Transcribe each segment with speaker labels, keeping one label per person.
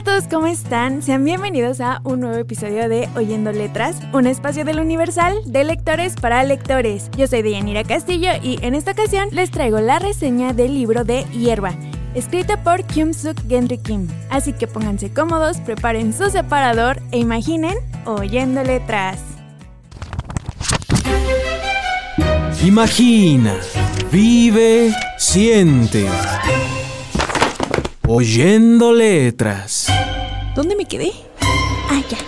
Speaker 1: Hola a todos, ¿cómo están? Sean bienvenidos a un nuevo episodio de Oyendo Letras, un espacio del Universal de lectores para lectores. Yo soy Deyanira Castillo y en esta ocasión les traigo la reseña del libro de Hierba escrita por Kyung Suk Gendry Kim. Así que pónganse cómodos, preparen su separador e imaginen oyendo letras.
Speaker 2: Imagina, vive, siente. Oyendo letras.
Speaker 1: ¿Dónde me quedé? Ah, ya.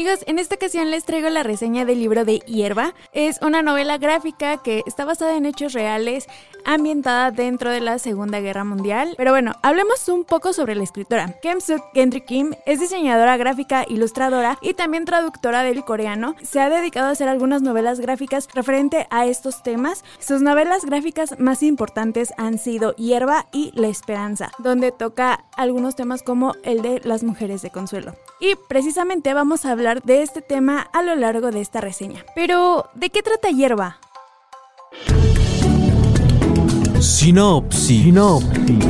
Speaker 1: Amigos, en esta ocasión les traigo la reseña del libro de Hierba. Es una novela gráfica que está basada en hechos reales, ambientada dentro de la Segunda Guerra Mundial. Pero bueno, hablemos un poco sobre la escritora. Kim Suk Gendry Kim es diseñadora gráfica, ilustradora y también traductora del coreano. Se ha dedicado a hacer algunas novelas gráficas referente a estos temas. Sus novelas gráficas más importantes han sido Hierba y La Esperanza, donde toca algunos temas como el de las mujeres de consuelo. Y precisamente vamos a hablar de este tema a lo largo de esta reseña. Pero, ¿de qué trata Hierba?
Speaker 2: Sinopsis. Sinopsis.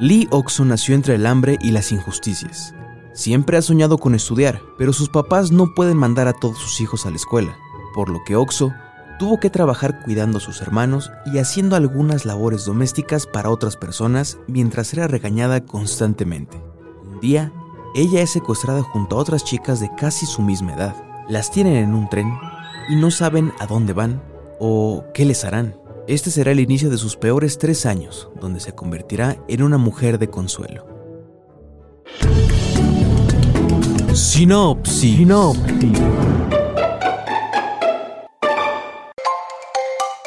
Speaker 2: Lee Oxo nació entre el hambre y las injusticias. Siempre ha soñado con estudiar, pero sus papás no pueden mandar a todos sus hijos a la escuela, por lo que Oxo tuvo que trabajar cuidando a sus hermanos y haciendo algunas labores domésticas para otras personas mientras era regañada constantemente. Un día, ella es secuestrada junto a otras chicas de casi su misma edad. Las tienen en un tren y no saben a dónde van o qué les harán. Este será el inicio de sus peores tres años, donde se convertirá en una mujer de consuelo. Sinopsis. Sinopsis.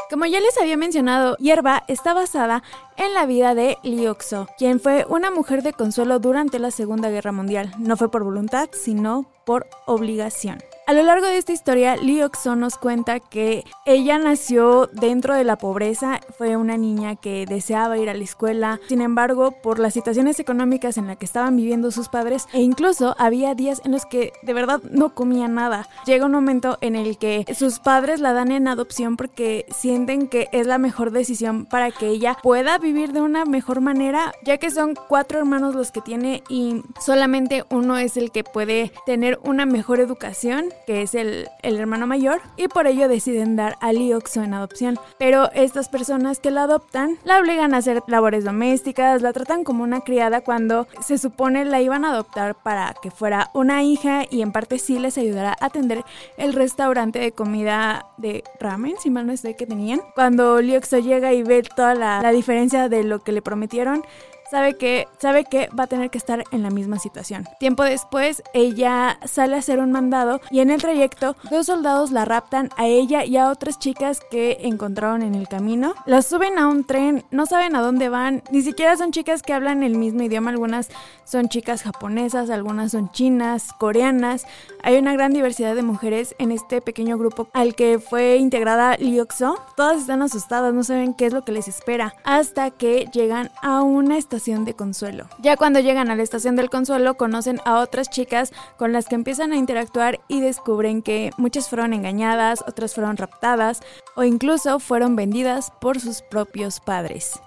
Speaker 1: Como ya les había mencionado, Hierba está basada en la vida de Liuxo, quien fue una mujer de consuelo durante la Segunda Guerra Mundial. No fue por voluntad, sino por obligación. A lo largo de esta historia, Lee nos cuenta que ella nació dentro de la pobreza, fue una niña que deseaba ir a la escuela, sin embargo, por las situaciones económicas en las que estaban viviendo sus padres, e incluso había días en los que de verdad no comía nada. Llega un momento en el que sus padres la dan en adopción porque sienten que es la mejor decisión para que ella pueda vivir de una mejor manera, ya que son cuatro hermanos los que tiene y solamente uno es el que puede tener una mejor educación que es el, hermano mayor, y por ello deciden dar a Lioxo en adopción. Pero estas personas que la adoptan la obligan a hacer labores domésticas, la tratan como una criada cuando se supone la iban a adoptar para que fuera una hija y en parte sí les ayudará a atender el restaurante de comida de ramen, si mal no estoy que tenían. Cuando Lioxo llega y ve toda la, la diferencia de lo que le prometieron, sabe que, sabe que va a tener que estar en la misma situación. Tiempo después, ella sale a hacer un mandado y en el trayecto, dos soldados la raptan a ella y a otras chicas que encontraron en el camino. Las suben a un tren, no saben a dónde van, ni siquiera son chicas que hablan el mismo idioma, algunas son chicas japonesas, algunas son chinas, coreanas. Hay una gran diversidad de mujeres en este pequeño grupo al que fue integrada Liuxo. Todas están asustadas, no saben qué es lo que les espera, hasta que llegan a una estación de consuelo. Ya cuando llegan a la estación del consuelo conocen a otras chicas con las que empiezan a interactuar y descubren que muchas fueron engañadas, otras fueron raptadas o incluso fueron vendidas por sus propios padres.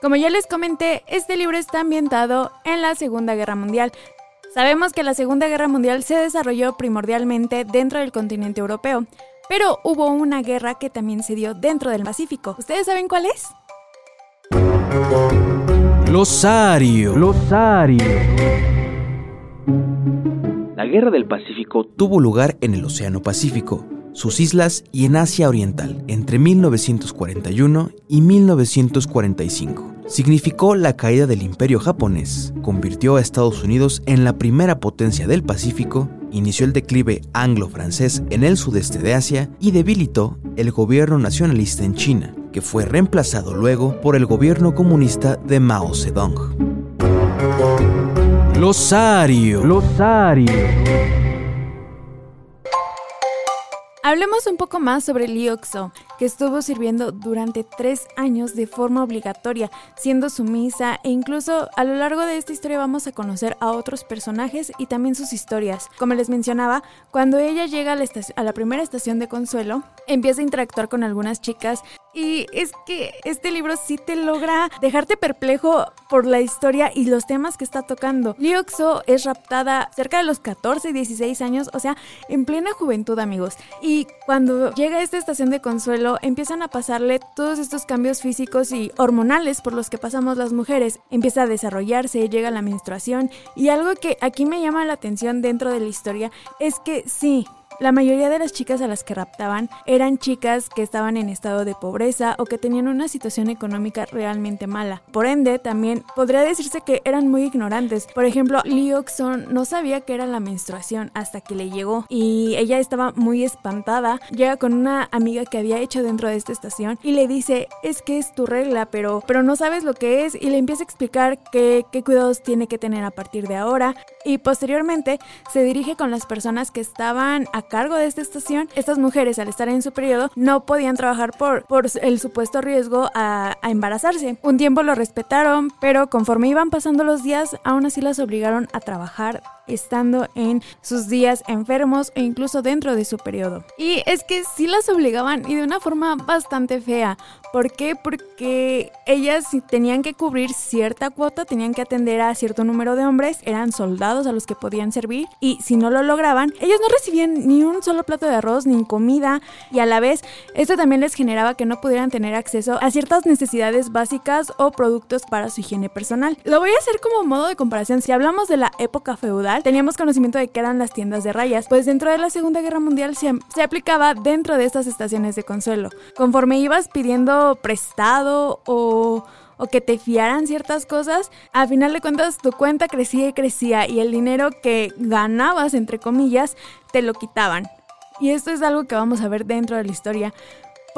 Speaker 1: Como ya les comenté, este libro está ambientado en la Segunda Guerra Mundial. Sabemos que la Segunda Guerra Mundial se desarrolló primordialmente dentro del continente europeo, pero hubo una guerra que también se dio dentro del Pacífico. ¿Ustedes saben cuál es?
Speaker 2: Losario. Losario. La Guerra del Pacífico tuvo lugar en el Océano Pacífico. sus islas y en Asia Oriental entre 1941 y 1945. Significó la caída del imperio japonés, convirtió a Estados Unidos en la primera potencia del Pacífico, inició el declive anglo-francés en el sudeste de Asia y debilitó el gobierno nacionalista en China, que fue reemplazado luego por el gobierno comunista de Mao Zedong. Losario.
Speaker 1: Hablemos un poco más sobre Lioxo, que estuvo sirviendo durante tres años de forma obligatoria, siendo sumisa e incluso a lo largo de esta historia vamos a conocer a otros personajes y también sus historias. Como les mencionaba, cuando ella llega a la, primera estación de Consuelo, empieza a interactuar con algunas chicas y es que este libro sí te logra dejarte perplejo por la historia y los temas que está tocando. Lioxo es raptada cerca de los 14, 16 años, o sea, en plena juventud, amigos. Y cuando llega a esta estación de consuelo, empiezan a pasarle todos estos cambios físicos y hormonales por los que pasamos las mujeres. Empieza a desarrollarse, llega la menstruación y algo que aquí me llama la atención dentro de la historia es que sí, la mayoría de las chicas a las que raptaban eran chicas que estaban en estado de pobreza o que tenían una situación económica realmente mala. Por ende, también podría decirse que eran muy ignorantes. Por ejemplo, Lioxon no sabía que era la menstruación hasta que le llegó y ella estaba muy espantada. Llega con una amiga que había hecho dentro de esta estación y le dice, es que es tu regla, pero, pero no sabes lo que es y le empieza a explicar qué, qué cuidados tiene que tener a partir de ahora y posteriormente se dirige con las personas que estaban a cargo de esta estación, estas mujeres al estar en su periodo no podían trabajar por, por el supuesto riesgo a, a embarazarse. Un tiempo lo respetaron, pero conforme iban pasando los días, aún así las obligaron a trabajar estando en sus días enfermos e incluso dentro de su periodo. Y es que sí las obligaban y de una forma bastante fea. ¿Por qué? Porque ellas tenían que cubrir cierta cuota, tenían que atender a cierto número de hombres, eran soldados a los que podían servir y si no lo lograban, ellos no recibían ni un solo plato de arroz ni comida y a la vez esto también les generaba que no pudieran tener acceso a ciertas necesidades básicas o productos para su higiene personal. Lo voy a hacer como modo de comparación. Si hablamos de la época feudal, teníamos conocimiento de que eran las tiendas de rayas, pues dentro de la Segunda Guerra Mundial se, se aplicaba dentro de estas estaciones de consuelo. Conforme ibas pidiendo prestado o o que te fiaran ciertas cosas, a final de cuentas tu cuenta crecía y crecía y el dinero que ganabas, entre comillas, te lo quitaban. Y esto es algo que vamos a ver dentro de la historia,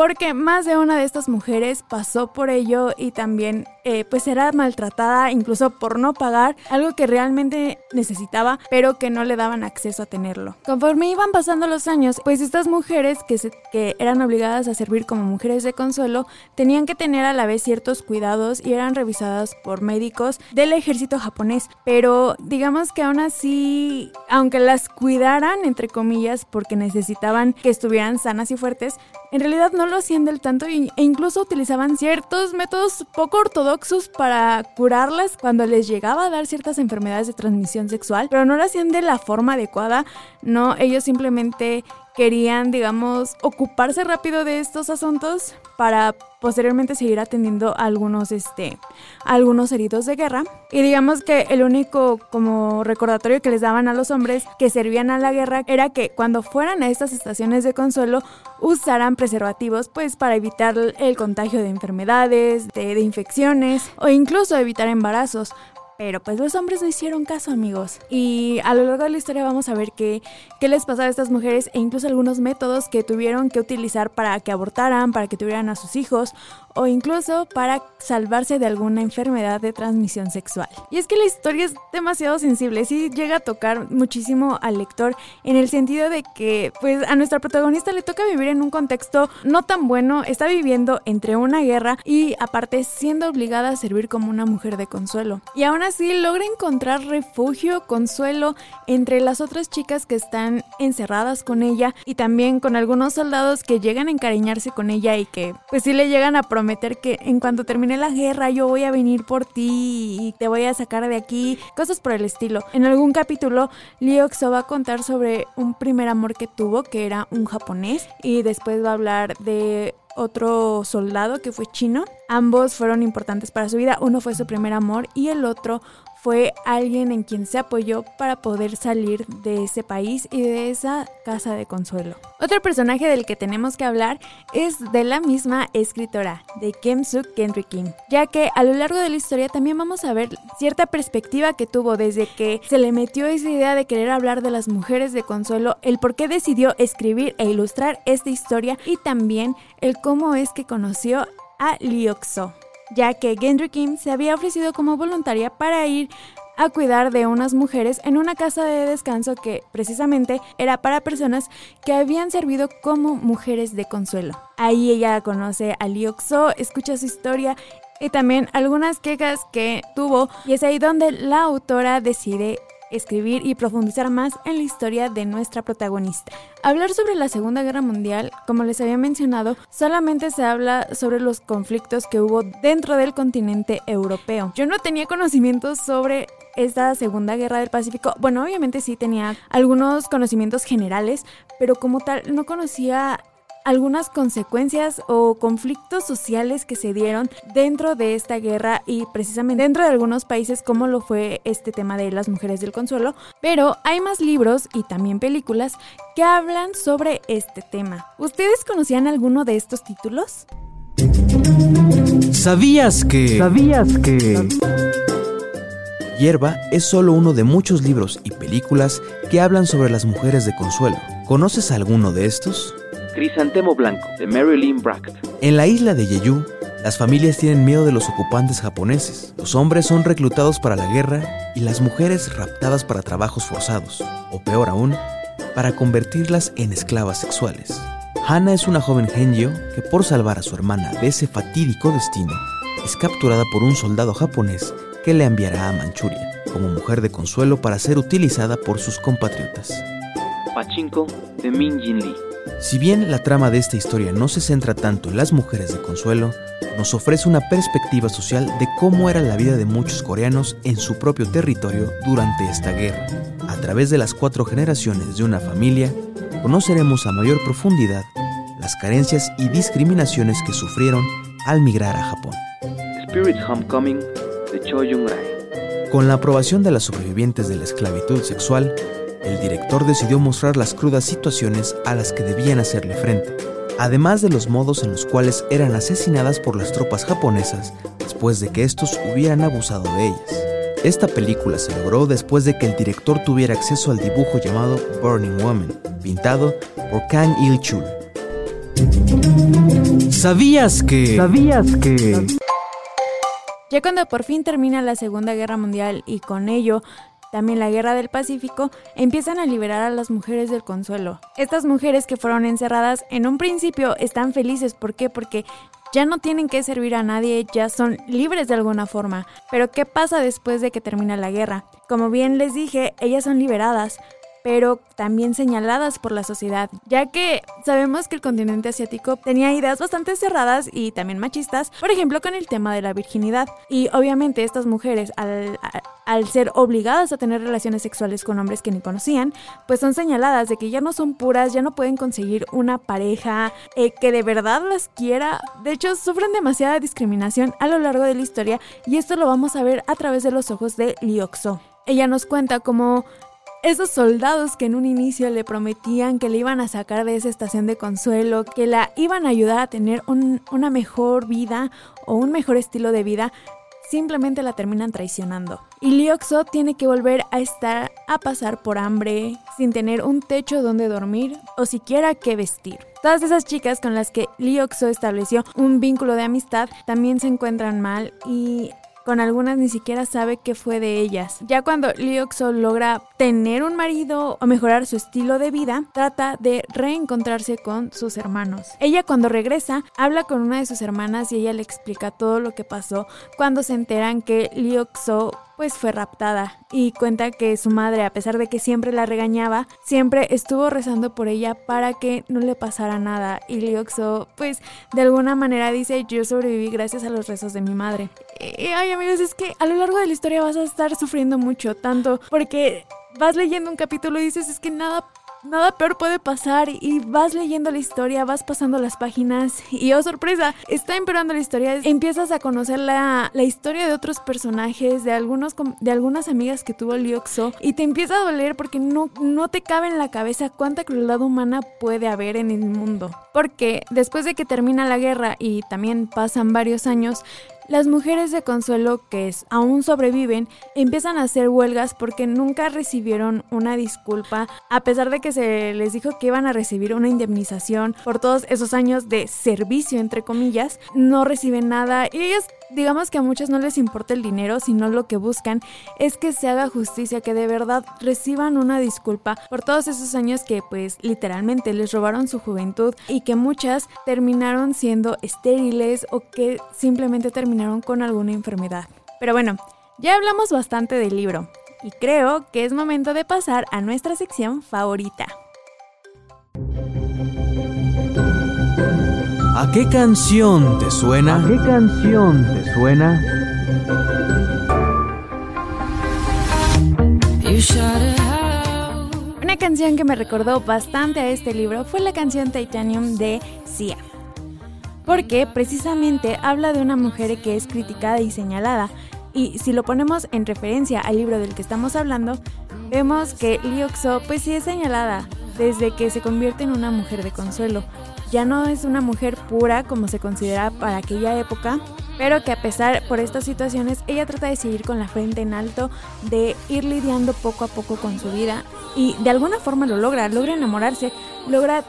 Speaker 1: porque más de una de estas mujeres pasó por ello y también eh, pues era maltratada incluso por no pagar algo que realmente necesitaba pero que no le daban acceso a tenerlo. Conforme iban pasando los años pues estas mujeres que, que eran obligadas a servir como mujeres de consuelo tenían que tener a la vez ciertos cuidados y eran revisadas por médicos del ejército japonés pero digamos que aún así aunque las cuidaran entre comillas porque necesitaban que estuvieran sanas y fuertes en realidad no lo hacían del tanto e incluso utilizaban ciertos métodos poco ortodoxos para curarlas cuando les llegaba a dar ciertas enfermedades de transmisión sexual, pero no lo hacían de la forma adecuada, no, ellos simplemente querían, digamos, ocuparse rápido de estos asuntos para posteriormente seguir atendiendo algunos, este, algunos heridos de guerra. Y digamos que el único como recordatorio que les daban a los hombres que servían a la guerra era que cuando fueran a estas estaciones de consuelo usaran preservativos pues para evitar el contagio de enfermedades, de, de infecciones o incluso evitar embarazos. Pero pues los hombres no hicieron caso, amigos. Y a lo largo de la historia vamos a ver qué, qué les pasaba a estas mujeres e incluso algunos métodos que tuvieron que utilizar para que abortaran, para que tuvieran a sus hijos o incluso para salvarse de alguna enfermedad de transmisión sexual. Y es que la historia es demasiado sensible, sí llega a tocar muchísimo al lector en el sentido de que pues a nuestra protagonista le toca vivir en un contexto no tan bueno, está viviendo entre una guerra y aparte siendo obligada a servir como una mujer de consuelo. Y aún logra encontrar refugio, consuelo entre las otras chicas que están encerradas con ella y también con algunos soldados que llegan a encariñarse con ella y que pues sí le llegan a prometer que en cuanto termine la guerra yo voy a venir por ti y te voy a sacar de aquí, cosas por el estilo. En algún capítulo Lioxo va a contar sobre un primer amor que tuvo que era un japonés y después va a hablar de otro soldado que fue chino. Ambos fueron importantes para su vida. Uno fue su primer amor y el otro fue alguien en quien se apoyó para poder salir de ese país y de esa casa de consuelo. Otro personaje del que tenemos que hablar es de la misma escritora, de Kim Suk Henry Kim, ya que a lo largo de la historia también vamos a ver cierta perspectiva que tuvo desde que se le metió esa idea de querer hablar de las mujeres de consuelo, el por qué decidió escribir e ilustrar esta historia y también el cómo es que conoció a Liokso ya que Gendry Kim se había ofrecido como voluntaria para ir a cuidar de unas mujeres en una casa de descanso que precisamente era para personas que habían servido como mujeres de consuelo. Ahí ella conoce a Liokso, escucha su historia y también algunas quejas que tuvo y es ahí donde la autora decide escribir y profundizar más en la historia de nuestra protagonista. Hablar sobre la Segunda Guerra Mundial, como les había mencionado, solamente se habla sobre los conflictos que hubo dentro del continente europeo. Yo no tenía conocimientos sobre esta Segunda Guerra del Pacífico. Bueno, obviamente sí tenía algunos conocimientos generales, pero como tal no conocía algunas consecuencias o conflictos sociales que se dieron dentro de esta guerra y precisamente dentro de algunos países como lo fue este tema de las mujeres del consuelo, pero hay más libros y también películas que hablan sobre este tema. ¿Ustedes conocían alguno de estos títulos?
Speaker 2: ¿Sabías que...
Speaker 3: ¿Sabías que...
Speaker 2: Hierba es solo uno de muchos libros y películas que hablan sobre las mujeres de consuelo. ¿Conoces alguno de estos?
Speaker 3: Crisantemo Blanco, de Marilyn Bracht.
Speaker 2: En la isla de Jeju, las familias tienen miedo de los ocupantes japoneses. Los hombres son reclutados para la guerra y las mujeres raptadas para trabajos forzados, o peor aún, para convertirlas en esclavas sexuales. Hana es una joven genio que por salvar a su hermana de ese fatídico destino, es capturada por un soldado japonés que le enviará a Manchuria como mujer de consuelo para ser utilizada por sus compatriotas.
Speaker 3: Pachinko de Min Jin Lee.
Speaker 2: Si bien la trama de esta historia no se centra tanto en las mujeres de consuelo, nos ofrece una perspectiva social de cómo era la vida de muchos coreanos en su propio territorio durante esta guerra. A través de las cuatro generaciones de una familia, conoceremos a mayor profundidad las carencias y discriminaciones que sufrieron al migrar a Japón.
Speaker 3: Spirit Homecoming de Cho Jung-rae.
Speaker 2: Con la aprobación de las sobrevivientes de la esclavitud sexual, el director decidió mostrar las crudas situaciones a las que debían hacerle frente, además de los modos en los cuales eran asesinadas por las tropas japonesas después de que estos hubieran abusado de ellas. Esta película se logró después de que el director tuviera acceso al dibujo llamado Burning Woman, pintado por Kang Il-chul. ¿Sabías que...
Speaker 3: ¿Sabías que...
Speaker 1: Ya cuando por fin termina la Segunda Guerra Mundial y con ello también la Guerra del Pacífico, empiezan a liberar a las mujeres del consuelo. Estas mujeres que fueron encerradas en un principio están felices, ¿por qué? Porque ya no tienen que servir a nadie, ya son libres de alguna forma. Pero ¿qué pasa después de que termina la guerra? Como bien les dije, ellas son liberadas, pero también señaladas por la sociedad, ya que sabemos que el continente asiático tenía ideas bastante cerradas y también machistas, por ejemplo con el tema de la virginidad. Y obviamente estas mujeres, al, al ser obligadas a tener relaciones sexuales con hombres que ni conocían, pues son señaladas de que ya no son puras, ya no pueden conseguir una pareja eh, que de verdad las quiera. De hecho, sufren demasiada discriminación a lo largo de la historia y esto lo vamos a ver a través de los ojos de Liokso. Ella nos cuenta cómo esos soldados que en un inicio le prometían que le iban a sacar de esa estación de consuelo, que la iban a ayudar a tener una mejor vida o un mejor estilo de vida, simplemente la terminan traicionando. Y Lioxo tiene que volver a estar a pasar por hambre, sin tener un techo donde dormir o siquiera que vestir. Todas esas chicas con las que Lioxo estableció un vínculo de amistad también se encuentran mal y con algunas ni siquiera sabe qué fue de ellas. Ya cuando Lioxo logra tener un marido o mejorar su estilo de vida, trata de reencontrarse con sus hermanos. Ella cuando regresa habla con una de sus hermanas y ella le explica todo lo que pasó cuando se enteran que Lioxo pues fue raptada y cuenta que su madre, a pesar de que siempre la regañaba, siempre estuvo rezando por ella para que no le pasara nada. Y Lioxo, pues de alguna manera dice, yo sobreviví gracias a los rezos de mi madre. Y, ay amigos, es que a lo largo de la historia vas a estar sufriendo mucho, tanto porque vas leyendo un capítulo y dices, es que nada nada peor puede pasar y vas leyendo la historia, vas pasando las páginas y oh sorpresa, está empeorando la historia, empiezas a conocer la, la historia de otros personajes, de, algunos, de algunas amigas que tuvo Liuxo y te empieza a doler porque no, no te cabe en la cabeza cuánta crueldad humana puede haber en el mundo. Porque después de que termina la guerra y también pasan varios años, las mujeres de Consuelo que aún sobreviven empiezan a hacer huelgas porque nunca recibieron una disculpa, a pesar de que se les dijo que iban a recibir una indemnización por todos esos años de servicio, entre comillas, no reciben nada. Y ellas digamos que a muchos no les importa el dinero, sino lo que buscan es que se haga justicia, que de verdad reciban una disculpa por todos esos años que pues literalmente les robaron su juventud y que muchas terminaron siendo estériles o que simplemente terminaron con alguna enfermedad. Pero bueno, ya hablamos bastante del libro y creo que es momento de pasar a nuestra sección favorita.
Speaker 2: ¿A qué canción te suena?
Speaker 3: ¿A qué canción te suena?
Speaker 1: Una canción que me recordó bastante a este libro fue la canción Titanium de Sia. Porque precisamente habla de una mujer que es criticada y señalada. Y si lo ponemos en referencia al libro del que estamos hablando, vemos que Liuxo pues sí es señalada desde que se convierte en una mujer de consuelo ya no es una mujer pura como se considera para aquella época, pero que a pesar por estas situaciones ella trata de seguir con la frente en alto, de ir lidiando poco a poco con su vida y de alguna forma lo logra, logra enamorarse, logra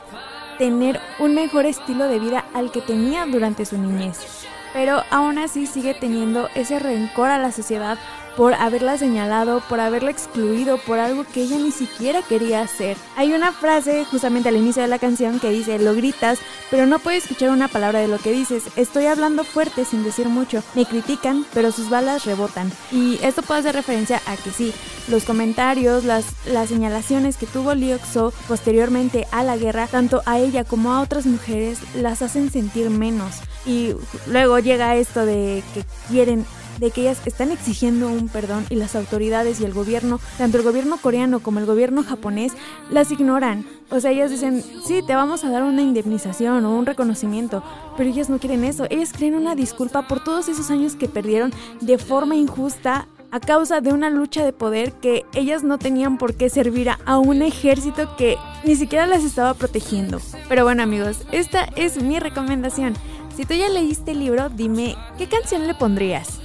Speaker 1: tener un mejor estilo de vida al que tenía durante su niñez. Pero aún así sigue teniendo ese rencor a la sociedad por haberla señalado, por haberla excluido, por algo que ella ni siquiera quería hacer. Hay una frase justamente al inicio de la canción que dice, lo gritas, pero no puedes escuchar una palabra de lo que dices. Estoy hablando fuerte sin decir mucho. Me critican, pero sus balas rebotan. Y esto puede hacer referencia a que sí, los comentarios, las, las señalaciones que tuvo Liuxo posteriormente a la guerra, tanto a ella como a otras mujeres, las hacen sentir menos. Y luego llega esto de que quieren de que ellas están exigiendo un perdón y las autoridades y el gobierno, tanto el gobierno coreano como el gobierno japonés, las ignoran. O sea, ellas dicen, sí, te vamos a dar una indemnización o un reconocimiento, pero ellas no quieren eso. Ellas quieren una disculpa por todos esos años que perdieron de forma injusta a causa de una lucha de poder que ellas no tenían por qué servir a un ejército que ni siquiera las estaba protegiendo. Pero bueno amigos, esta es mi recomendación. Si tú ya leíste el libro, dime, ¿qué canción le pondrías?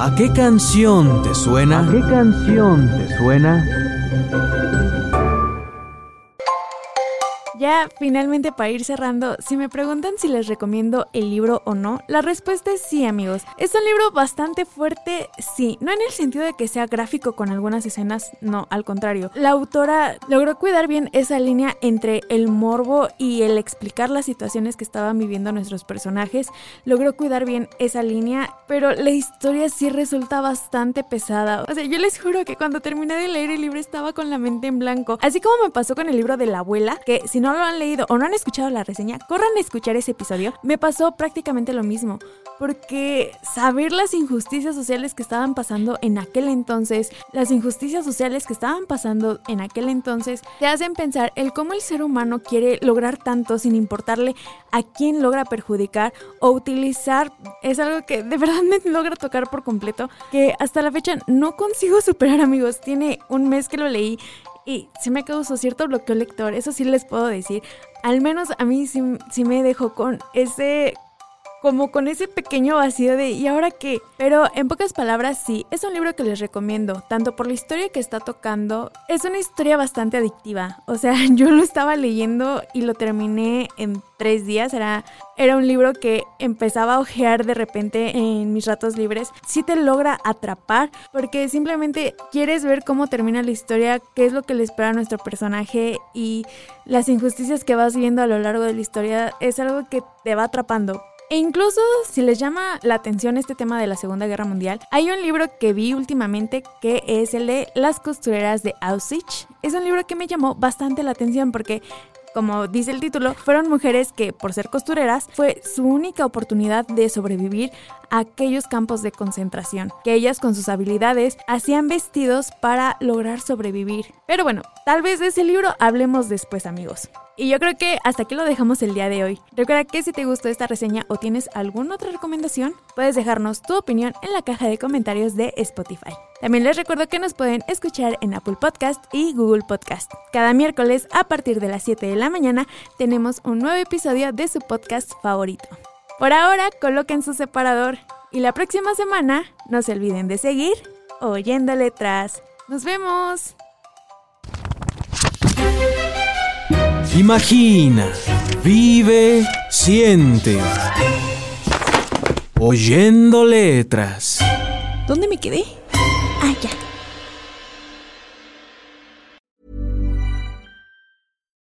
Speaker 2: ¿A qué canción te suena?
Speaker 3: ¿A qué canción te suena?
Speaker 1: Ya finalmente para ir cerrando, si me preguntan si les recomiendo el libro o no, la respuesta es sí amigos. Es un libro bastante fuerte, sí, no en el sentido de que sea gráfico con algunas escenas, no, al contrario. La autora logró cuidar bien esa línea entre el morbo y el explicar las situaciones que estaban viviendo nuestros personajes, logró cuidar bien esa línea, pero la historia sí resulta bastante pesada. O sea, yo les juro que cuando terminé de leer el libro estaba con la mente en blanco, así como me pasó con el libro de la abuela, que si no lo han leído o no han escuchado la reseña, corran a escuchar ese episodio. Me pasó prácticamente lo mismo, porque saber las injusticias sociales que estaban pasando en aquel entonces, las injusticias sociales que estaban pasando en aquel entonces, te hacen pensar el cómo el ser humano quiere lograr tanto sin importarle a quién logra perjudicar o utilizar. Es algo que de verdad me logra tocar por completo, que hasta la fecha no consigo superar amigos. Tiene un mes que lo leí y sí me causó cierto bloqueo lector, eso sí les puedo decir. Al menos a mí sí, sí me dejó con ese como con ese pequeño vacío de ¿y ahora qué? Pero en pocas palabras sí, es un libro que les recomiendo, tanto por la historia que está tocando, es una historia bastante adictiva, o sea, yo lo estaba leyendo y lo terminé en tres días, era, era un libro que empezaba a ojear de repente en mis ratos libres, sí te logra atrapar porque simplemente quieres ver cómo termina la historia, qué es lo que le espera a nuestro personaje y las injusticias que vas viendo a lo largo de la historia es algo que te va atrapando. E incluso si les llama la atención este tema de la Segunda Guerra Mundial, hay un libro que vi últimamente que es el de Las costureras de Auschwitz. Es un libro que me llamó bastante la atención porque como dice el título, fueron mujeres que, por ser costureras, fue su única oportunidad de sobrevivir a aquellos campos de concentración, que ellas con sus habilidades hacían vestidos para lograr sobrevivir. Pero bueno, tal vez de ese libro hablemos después amigos. Y yo creo que hasta aquí lo dejamos el día de hoy. Recuerda que si te gustó esta reseña o tienes alguna otra recomendación, puedes dejarnos tu opinión en la caja de comentarios de Spotify. También les recuerdo que nos pueden escuchar en Apple Podcast y Google Podcast. Cada miércoles a partir de las 7 de la mañana tenemos un nuevo episodio de su podcast favorito. Por ahora, coloquen su separador y la próxima semana no se olviden de seguir oyendo letras. ¡Nos vemos!
Speaker 2: Imagina, vive, siente. Oyendo letras.
Speaker 1: ¿Dónde me quedé?